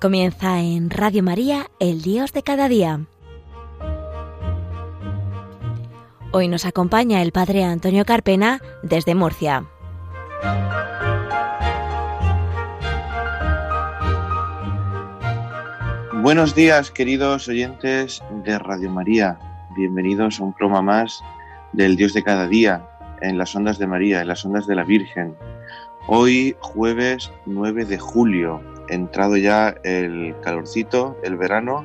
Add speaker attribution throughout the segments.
Speaker 1: Comienza en Radio María, el Dios de cada día. Hoy nos acompaña el Padre Antonio Carpena desde Murcia.
Speaker 2: Buenos días, queridos oyentes de Radio María. Bienvenidos a un programa más del Dios de cada día, en las ondas de María, en las ondas de la Virgen. Hoy, jueves 9 de julio, entrado ya el calorcito, el verano,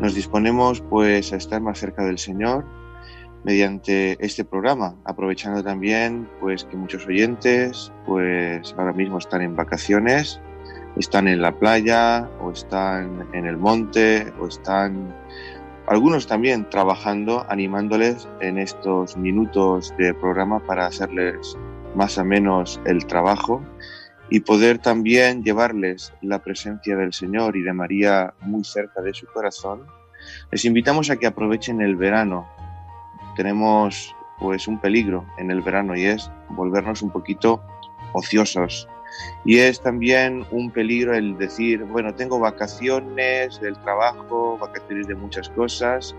Speaker 2: nos disponemos pues a estar más cerca del Señor mediante este programa, aprovechando también pues que muchos oyentes pues ahora mismo están en vacaciones, están en la playa o están en el monte o están algunos también trabajando, animándoles en estos minutos de programa para hacerles más o menos el trabajo y poder también llevarles la presencia del Señor y de María muy cerca de su corazón, les invitamos a que aprovechen el verano. Tenemos pues un peligro en el verano y es volvernos un poquito ociosos. Y es también un peligro el decir, bueno, tengo vacaciones del trabajo, vacaciones de muchas cosas,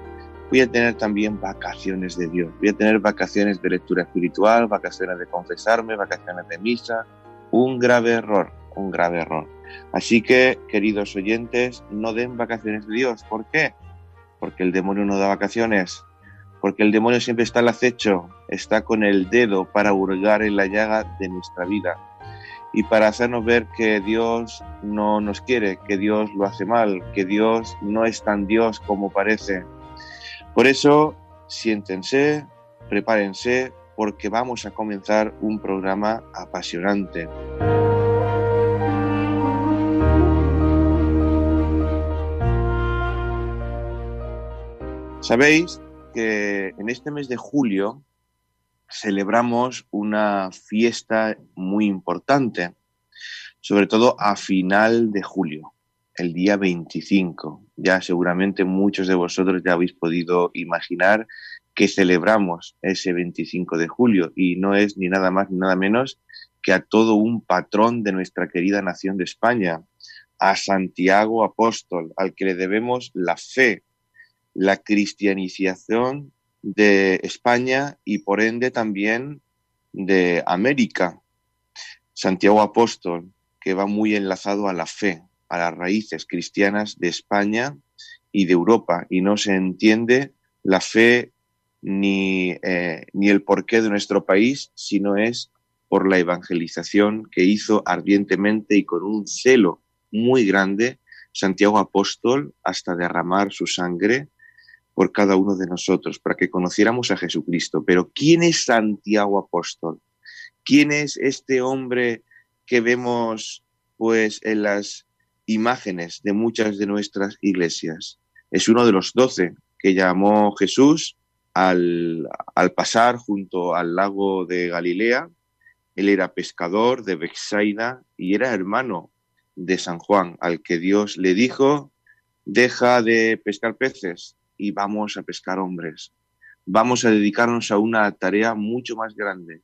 Speaker 2: voy a tener también vacaciones de Dios, voy a tener vacaciones de lectura espiritual, vacaciones de confesarme, vacaciones de misa, un grave error, un grave error. Así que, queridos oyentes, no den vacaciones de Dios. ¿Por qué? Porque el demonio no da vacaciones. Porque el demonio siempre está al acecho, está con el dedo para hurgar en la llaga de nuestra vida y para hacernos ver que Dios no nos quiere, que Dios lo hace mal, que Dios no es tan Dios como parece. Por eso, siéntense, prepárense, porque vamos a comenzar un programa apasionante. Sabéis que en este mes de julio celebramos una fiesta muy importante, sobre todo a final de julio, el día 25. Ya seguramente muchos de vosotros ya habéis podido imaginar que celebramos ese 25 de julio y no es ni nada más ni nada menos que a todo un patrón de nuestra querida nación de España, a Santiago Apóstol, al que le debemos la fe, la cristianización de España y por ende también de América. Santiago Apóstol, que va muy enlazado a la fe, a las raíces cristianas de España y de Europa, y no se entiende la fe ni, eh, ni el porqué de nuestro país, sino es por la evangelización que hizo ardientemente y con un celo muy grande Santiago Apóstol hasta derramar su sangre por cada uno de nosotros, para que conociéramos a Jesucristo. Pero ¿quién es Santiago Apóstol? ¿Quién es este hombre que vemos pues en las imágenes de muchas de nuestras iglesias? Es uno de los doce que llamó Jesús al, pasar junto al lago de Galilea. Él era pescador de Bexaida y era hermano de San Juan, al que Dios le dijo, deja de pescar peces y vamos a pescar hombres. Vamos a dedicarnos a una tarea mucho más grande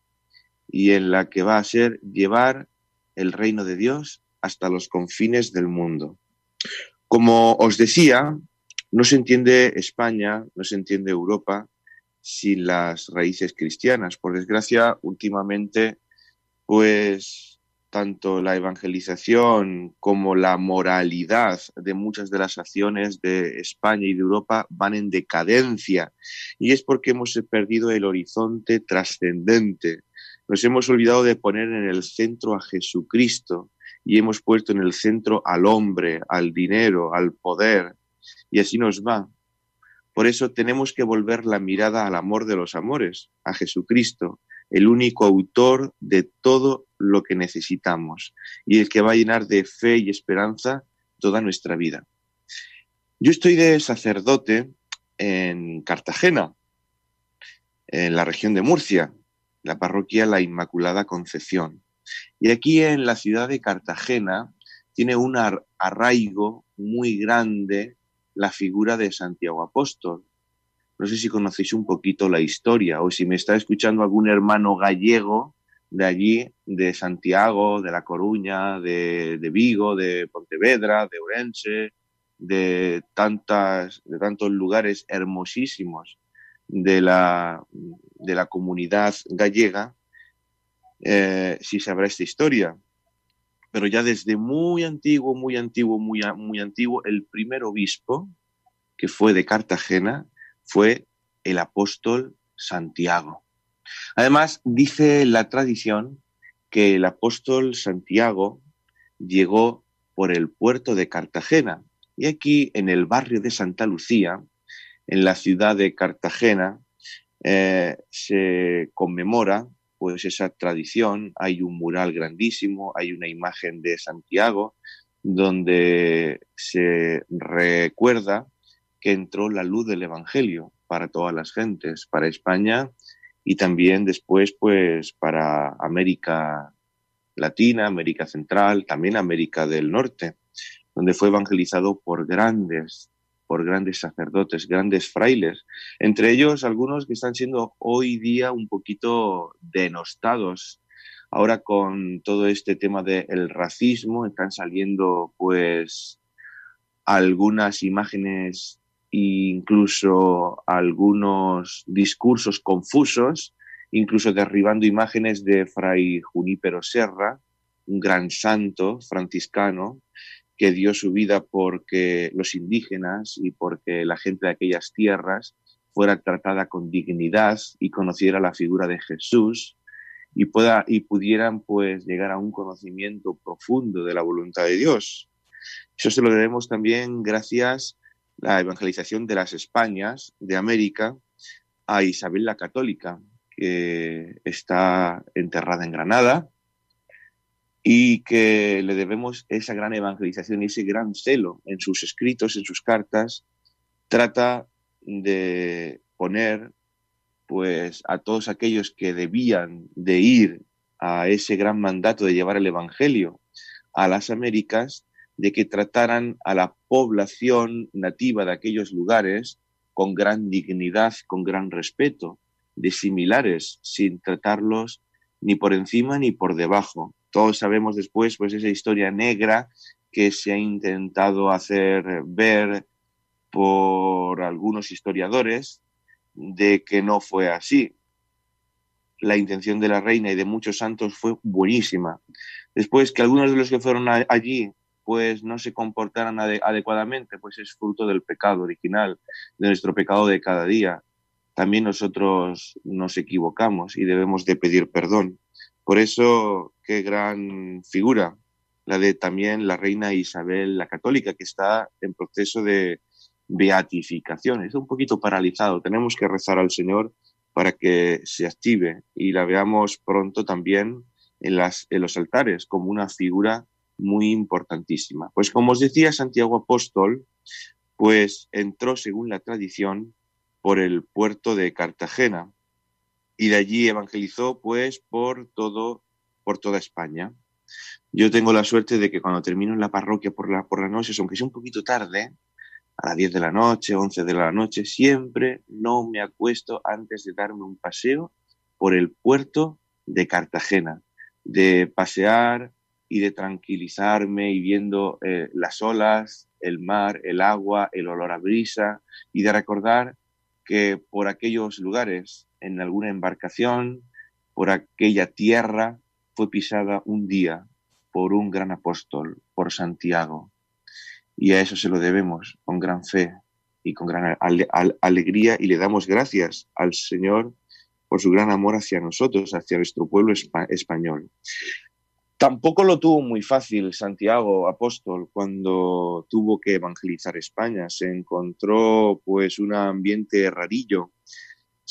Speaker 2: y en la que va a ser llevar el reino de Dios hasta los confines del mundo. Como os decía, no se entiende España, no se entiende Europa sin las raíces cristianas. Por desgracia, últimamente, pues tanto la evangelización como la moralidad de muchas de las acciones de España y de Europa van en decadencia. Y es porque hemos perdido el horizonte trascendente. Nos hemos olvidado de poner en el centro a Jesucristo y hemos puesto en el centro al hombre, al dinero, al poder. Y así nos va. Por eso tenemos que volver la mirada al amor de los amores, a Jesucristo, el único autor de todo lo que necesitamos y el que va a llenar de fe y esperanza toda nuestra vida. Yo estoy de sacerdote en Cartagena, en la región de Murcia, la parroquia La Inmaculada Concepción. Y aquí en la ciudad de Cartagena tiene un arraigo muy grande la figura de Santiago Apóstol. No sé si conocéis un poquito la historia o si me está escuchando algún hermano gallego, de allí, de Santiago, de La Coruña, de, Vigo, de Pontevedra, de Orense, de, tantas, de tantos lugares hermosísimos de la, de la comunidad gallega, eh, si sabrá esta historia. Pero ya desde muy antiguo, muy antiguo, muy, antiguo, el primer obispo que fue de Cartagena fue el apóstol Santiago. Además, dice la tradición que el apóstol Santiago llegó por el puerto de Cartagena. Y aquí, en el barrio de Santa Lucía, en la ciudad de Cartagena, eh, se conmemora pues esa tradición. Hay un mural grandísimo, hay una imagen de Santiago donde se recuerda que entró la luz del Evangelio para todas las gentes, para España y también después pues para América Latina, América Central, también América del Norte, donde fue evangelizado por grandes por grandes sacerdotes, grandes frailes, entre ellos algunos que están siendo hoy día un poquito denostados. Ahora con todo este tema del racismo están saliendo pues algunas imágenes incluso algunos discursos confusos, incluso derribando imágenes de Fray Junípero Serra, un gran santo franciscano que dio su vida porque los indígenas y porque la gente de aquellas tierras fuera tratada con dignidad y conociera la figura de Jesús y, pueda, y pudieran pues llegar a un conocimiento profundo de la voluntad de Dios. Eso se lo debemos también gracias la evangelización de las Españas, de América, a Isabel la Católica, que está enterrada en Granada y que le debemos esa gran evangelización y ese gran celo en sus escritos, en sus cartas, trata de poner pues a todos aquellos que debían de ir a ese gran mandato de llevar el evangelio a las Américas de que trataran a la población nativa de aquellos lugares con gran dignidad, con gran respeto, de similares, sin tratarlos ni por encima ni por debajo. Todos sabemos después pues esa historia negra que se ha intentado hacer ver por algunos historiadores de que no fue así. La intención de la reina y de muchos santos fue buenísima. Después que algunos de los que fueron allí pues no se comportaran adecuadamente, pues es fruto del pecado original, de nuestro pecado de cada día. También nosotros nos equivocamos y debemos de pedir perdón. Por eso, qué gran figura la de también la reina Isabel la Católica, que está en proceso de beatificación. Está un poquito paralizado. Tenemos que rezar al Señor para que se active y la veamos pronto también en, en los altares como una figura muy importantísima. Pues como os decía, Santiago Apóstol, pues entró, según la tradición, por el puerto de Cartagena y de allí evangelizó, pues, por todo, por toda España. Yo tengo la suerte de que cuando termino en la parroquia por la, por la noche, aunque sea un poquito tarde, a las 10 de la noche, 11 de la noche, siempre no me acuesto antes de darme un paseo por el puerto de Cartagena, de pasear y de tranquilizarme y viendo eh, las olas, el mar, el agua, el olor a brisa y de recordar que por aquellos lugares, en alguna embarcación, por aquella tierra, fue pisada un día por un gran apóstol, por Santiago. Y a eso se lo debemos con gran fe y con gran alegría y le damos gracias al Señor por su gran amor hacia nosotros, hacia nuestro pueblo español. Tampoco lo tuvo muy fácil Santiago Apóstol cuando tuvo que evangelizar España. Se encontró pues un ambiente rarillo.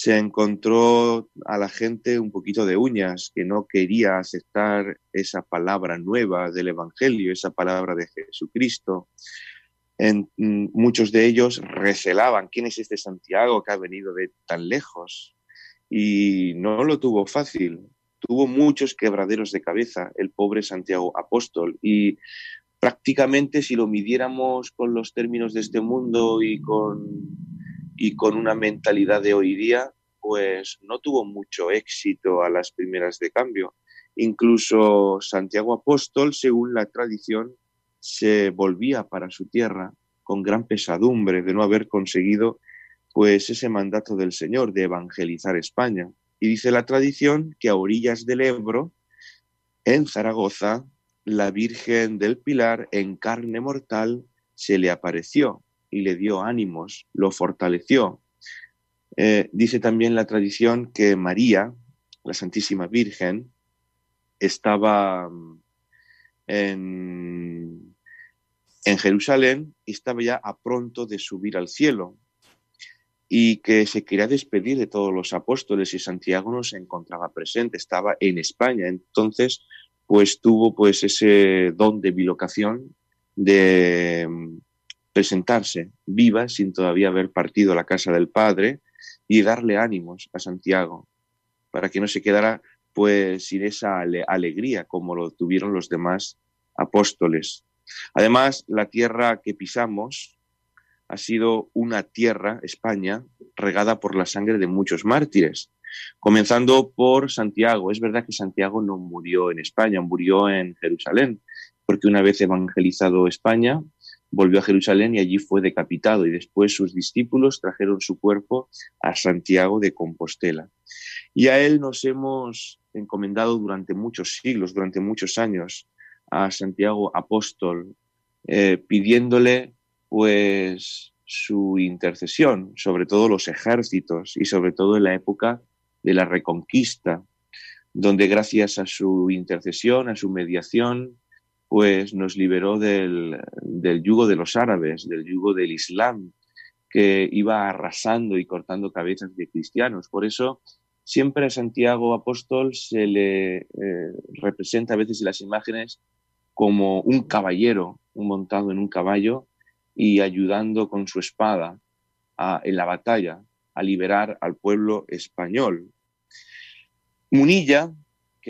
Speaker 2: Se encontró a la gente un poquito de uñas que no quería aceptar esa palabra nueva del Evangelio, esa palabra de Jesucristo. En, mm, muchos de ellos recelaban quién es este Santiago que ha venido de tan lejos y no lo tuvo fácil. Tuvo muchos quebraderos de cabeza el pobre Santiago Apóstol. Y prácticamente si lo midiéramos con los términos de este mundo y con, y con una mentalidad de hoy día, pues no tuvo mucho éxito a las primeras de cambio. Incluso Santiago Apóstol, según la tradición, se volvía para su tierra con gran pesadumbre de no haber conseguido pues ese mandato del Señor de evangelizar España. Y dice la tradición que a orillas del Ebro, en Zaragoza, la Virgen del Pilar en carne mortal se le apareció y le dio ánimos, lo fortaleció. Eh, dice también la tradición que María, la Santísima Virgen, estaba mm, en, en Jerusalén y estaba ya a pronto de subir al cielo y que se quería despedir de todos los apóstoles y Santiago no se encontraba presente, estaba en España. Entonces, pues tuvo pues ese don de bilocación de mm, presentarse viva sin todavía haber partido a la casa del Padre y darle ánimos a Santiago para que no se quedara pues sin esa alegría como lo tuvieron los demás apóstoles. Además, la tierra que pisamos ha sido una tierra, España, regada por la sangre de muchos mártires, comenzando por Santiago. Es verdad que Santiago no murió en España, murió en Jerusalén, porque una vez evangelizado España, volvió a Jerusalén y allí fue decapitado y después sus discípulos trajeron su cuerpo a Santiago de Compostela. Y a él nos hemos encomendado durante muchos siglos, durante muchos años, a Santiago apóstol, eh, pidiéndole pues su intercesión sobre todo los ejércitos y sobre todo en la época de la reconquista, donde gracias a su intercesión, a su mediación, pues nos liberó del, del yugo de los árabes, del yugo del Islam, que iba arrasando y cortando cabezas de cristianos. Por eso siempre a Santiago Apóstol se le eh, representa a veces en las imágenes como un caballero, montado en un caballo y ayudando con su espada en la batalla a liberar al pueblo español. Munilla,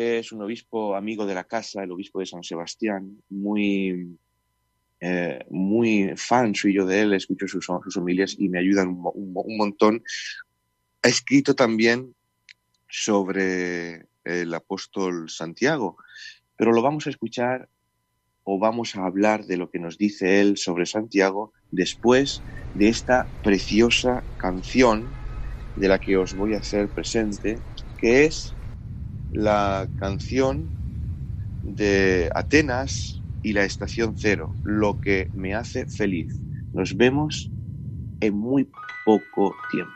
Speaker 2: es un obispo amigo de la casa, el obispo de San Sebastián, muy, eh, muy fan suyo de él, escucho sus, sus y me ayudan un, montón. Ha escrito también sobre el apóstol Santiago, pero lo vamos a escuchar o vamos a hablar de lo que nos dice él sobre Santiago después de esta preciosa canción de la que os voy a hacer presente, que es la canción de Atenas y la estación cero, lo que me hace feliz. Nos vemos en muy poco tiempo.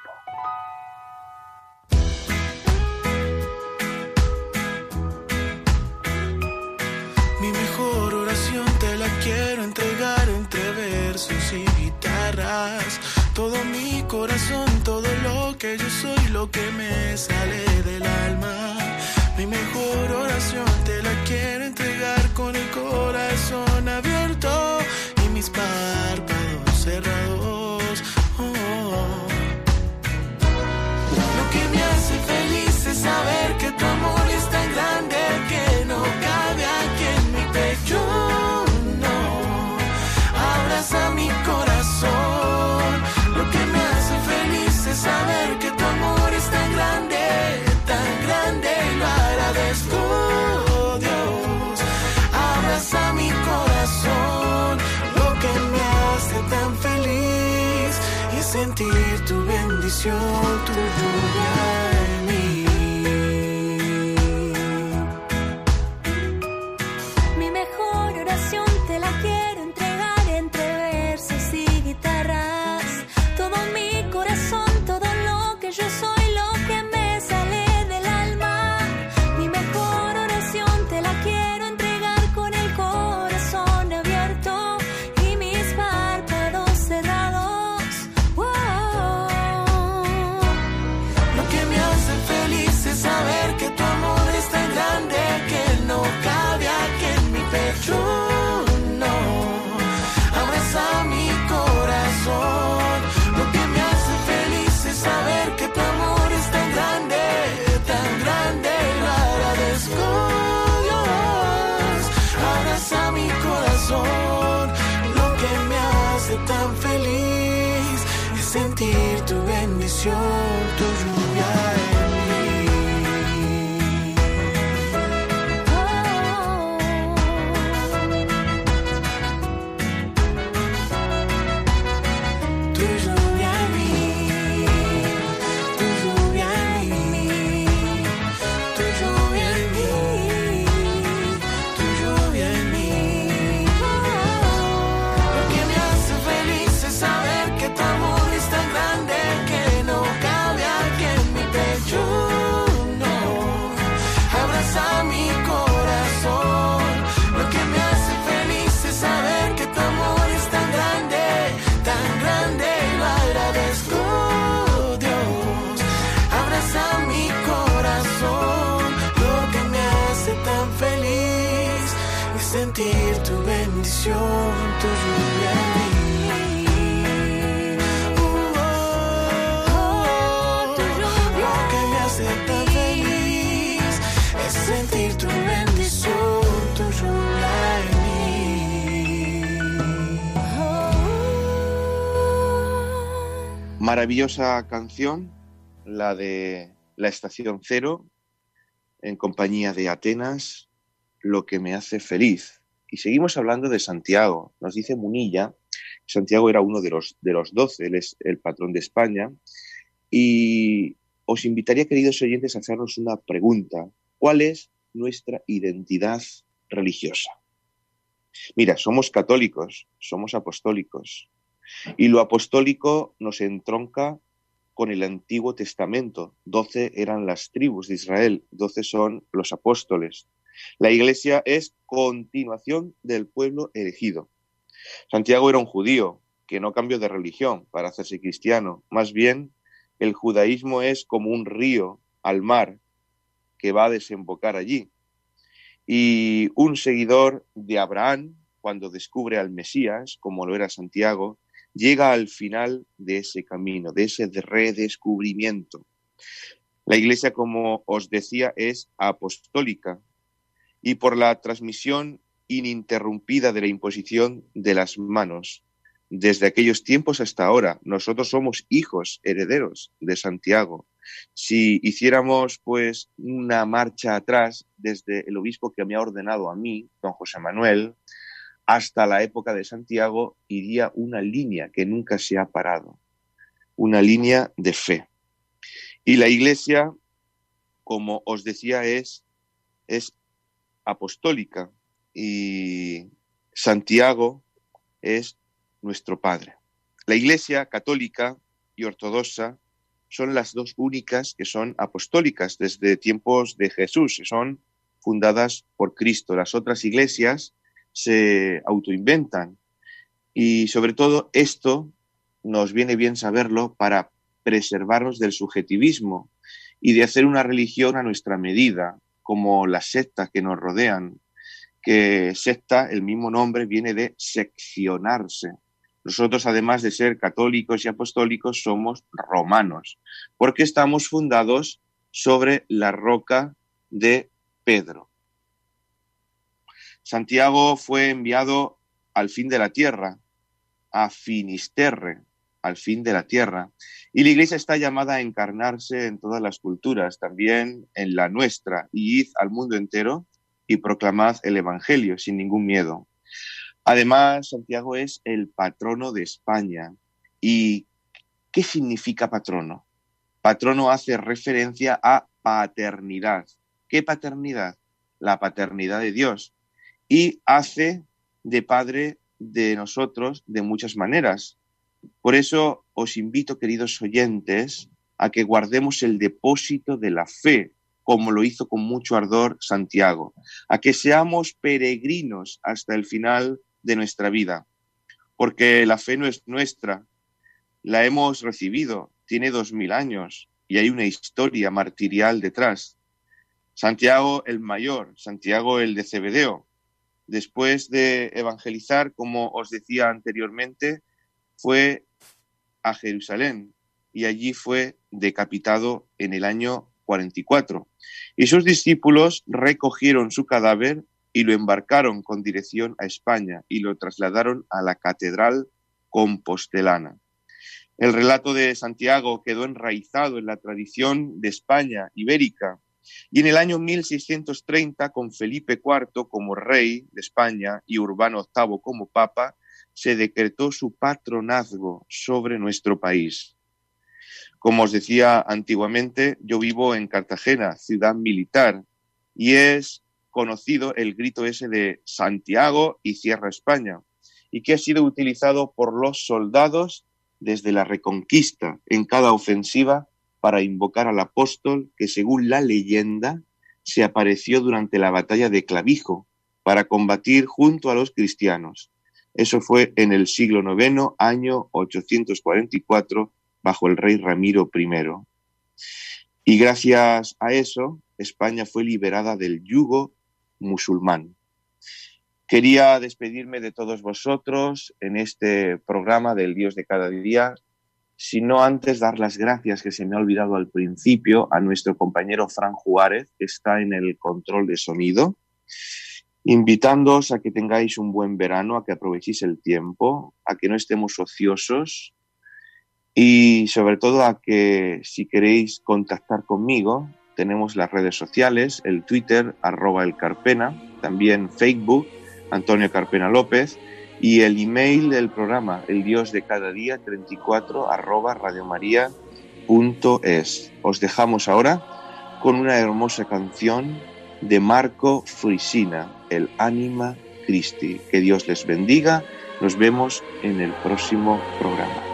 Speaker 3: Mi mejor oración te la quiero entregar entre versos y guitarras. Todo mi corazón, todo lo que yo soy, lo que me sale del alma. Mejor oración bendición, tu lluvia sentir tu bendición, tu lluvia oh, bendición, tu lluvia en mí.
Speaker 2: Maravillosa canción, la de La Estación Cero, en compañía de Atenas, Lo que me hace feliz. Y seguimos hablando de Santiago. Nos dice Munilla, Santiago era uno de los, de los doce, él es el patrón de España. Y os invitaría, queridos oyentes, a hacernos una pregunta. ¿Cuál es nuestra identidad religiosa? Mira, somos católicos, somos apostólicos. Y lo apostólico nos entronca con el Antiguo Testamento. Doce eran las tribus de Israel, doce son los apóstoles. La iglesia es continuación del pueblo elegido. Santiago era un judío que no cambió de religión para hacerse cristiano. Más bien, el judaísmo es como un río al mar que va a desembocar allí. Y un seguidor de Abraham, cuando descubre al Mesías, como lo era Santiago, llega al final de ese camino, de ese redescubrimiento. La iglesia, como os decía, es apostólica y por la transmisión ininterrumpida de la imposición de las manos. Desde aquellos tiempos hasta ahora, nosotros somos hijos, herederos de Santiago. Si hiciéramos pues una marcha atrás desde el obispo que me ha ordenado a mí, don José Manuel, hasta la época de Santiago iría una línea que nunca se ha parado, una línea de fe. Y la iglesia, como os decía, es, es apostólica y Santiago es nuestro Padre. La iglesia católica y ortodoxa son las dos únicas que son apostólicas desde tiempos de Jesús, son fundadas por Cristo. Las otras iglesias se autoinventan. Y sobre todo esto nos viene bien saberlo para preservarnos del subjetivismo y de hacer una religión a nuestra medida, como las sectas que nos rodean, que secta, el mismo nombre, viene de seccionarse. Nosotros, además de ser católicos y apostólicos, somos romanos, porque estamos fundados sobre la roca de Pedro. Santiago fue enviado al fin de la tierra, a Finisterre, al fin de la tierra. Y la iglesia está llamada a encarnarse en todas las culturas, también en la nuestra, y id al mundo entero y proclamad el Evangelio sin ningún miedo. Además, Santiago es el patrono de España. ¿Y qué significa patrono? Patrono hace referencia a paternidad. ¿Qué paternidad? La paternidad de Dios y hace de Padre de nosotros de muchas maneras. Por eso os invito, queridos oyentes, a que guardemos el depósito de la fe, como lo hizo con mucho ardor Santiago, a que seamos peregrinos hasta el final de nuestra vida, porque la fe no es nuestra, la hemos recibido, tiene dos mil años y hay una historia martirial detrás. Santiago el mayor, Santiago el de Cebedeo, después de evangelizar, como os decía anteriormente, fue a Jerusalén y allí fue decapitado en el año 44. Y sus discípulos recogieron su cadáver y lo embarcaron con dirección a España y lo trasladaron a la catedral compostelana. El relato de Santiago quedó enraizado en la tradición de España ibérica y en el año 1630, con Felipe IV como rey de España y Urbano VIII como papa, se decretó su patronazgo sobre nuestro país. Como os decía antiguamente, yo vivo en Cartagena, ciudad militar, y es conocido el grito ese de Santiago y cierra España, y que ha sido utilizado por los soldados desde la Reconquista en cada ofensiva para invocar al apóstol que, según la leyenda, se apareció durante la batalla de Clavijo para combatir junto a los cristianos. Eso fue en el siglo IX, año 844, bajo el rey Ramiro I. Y gracias a eso, España fue liberada del yugo musulmán. Quería despedirme de todos vosotros en este programa del Dios de cada día, sino antes dar las gracias que se me ha olvidado al principio a nuestro compañero Fran Juárez, que está en el control de sonido, invitándoos a que tengáis un buen verano, a que aprovechéis el tiempo, a que no estemos ociosos y sobre todo a que si queréis contactar conmigo, tenemos las redes sociales, el Twitter, arroba el Carpena, también Facebook, Antonio Carpena López, y el email del programa, el Dios de cada día, 34 arroba radiomaria.es. Os dejamos ahora con una hermosa canción de Marco Frisina, el Anima Christi. Que Dios les bendiga. Nos vemos en el próximo programa.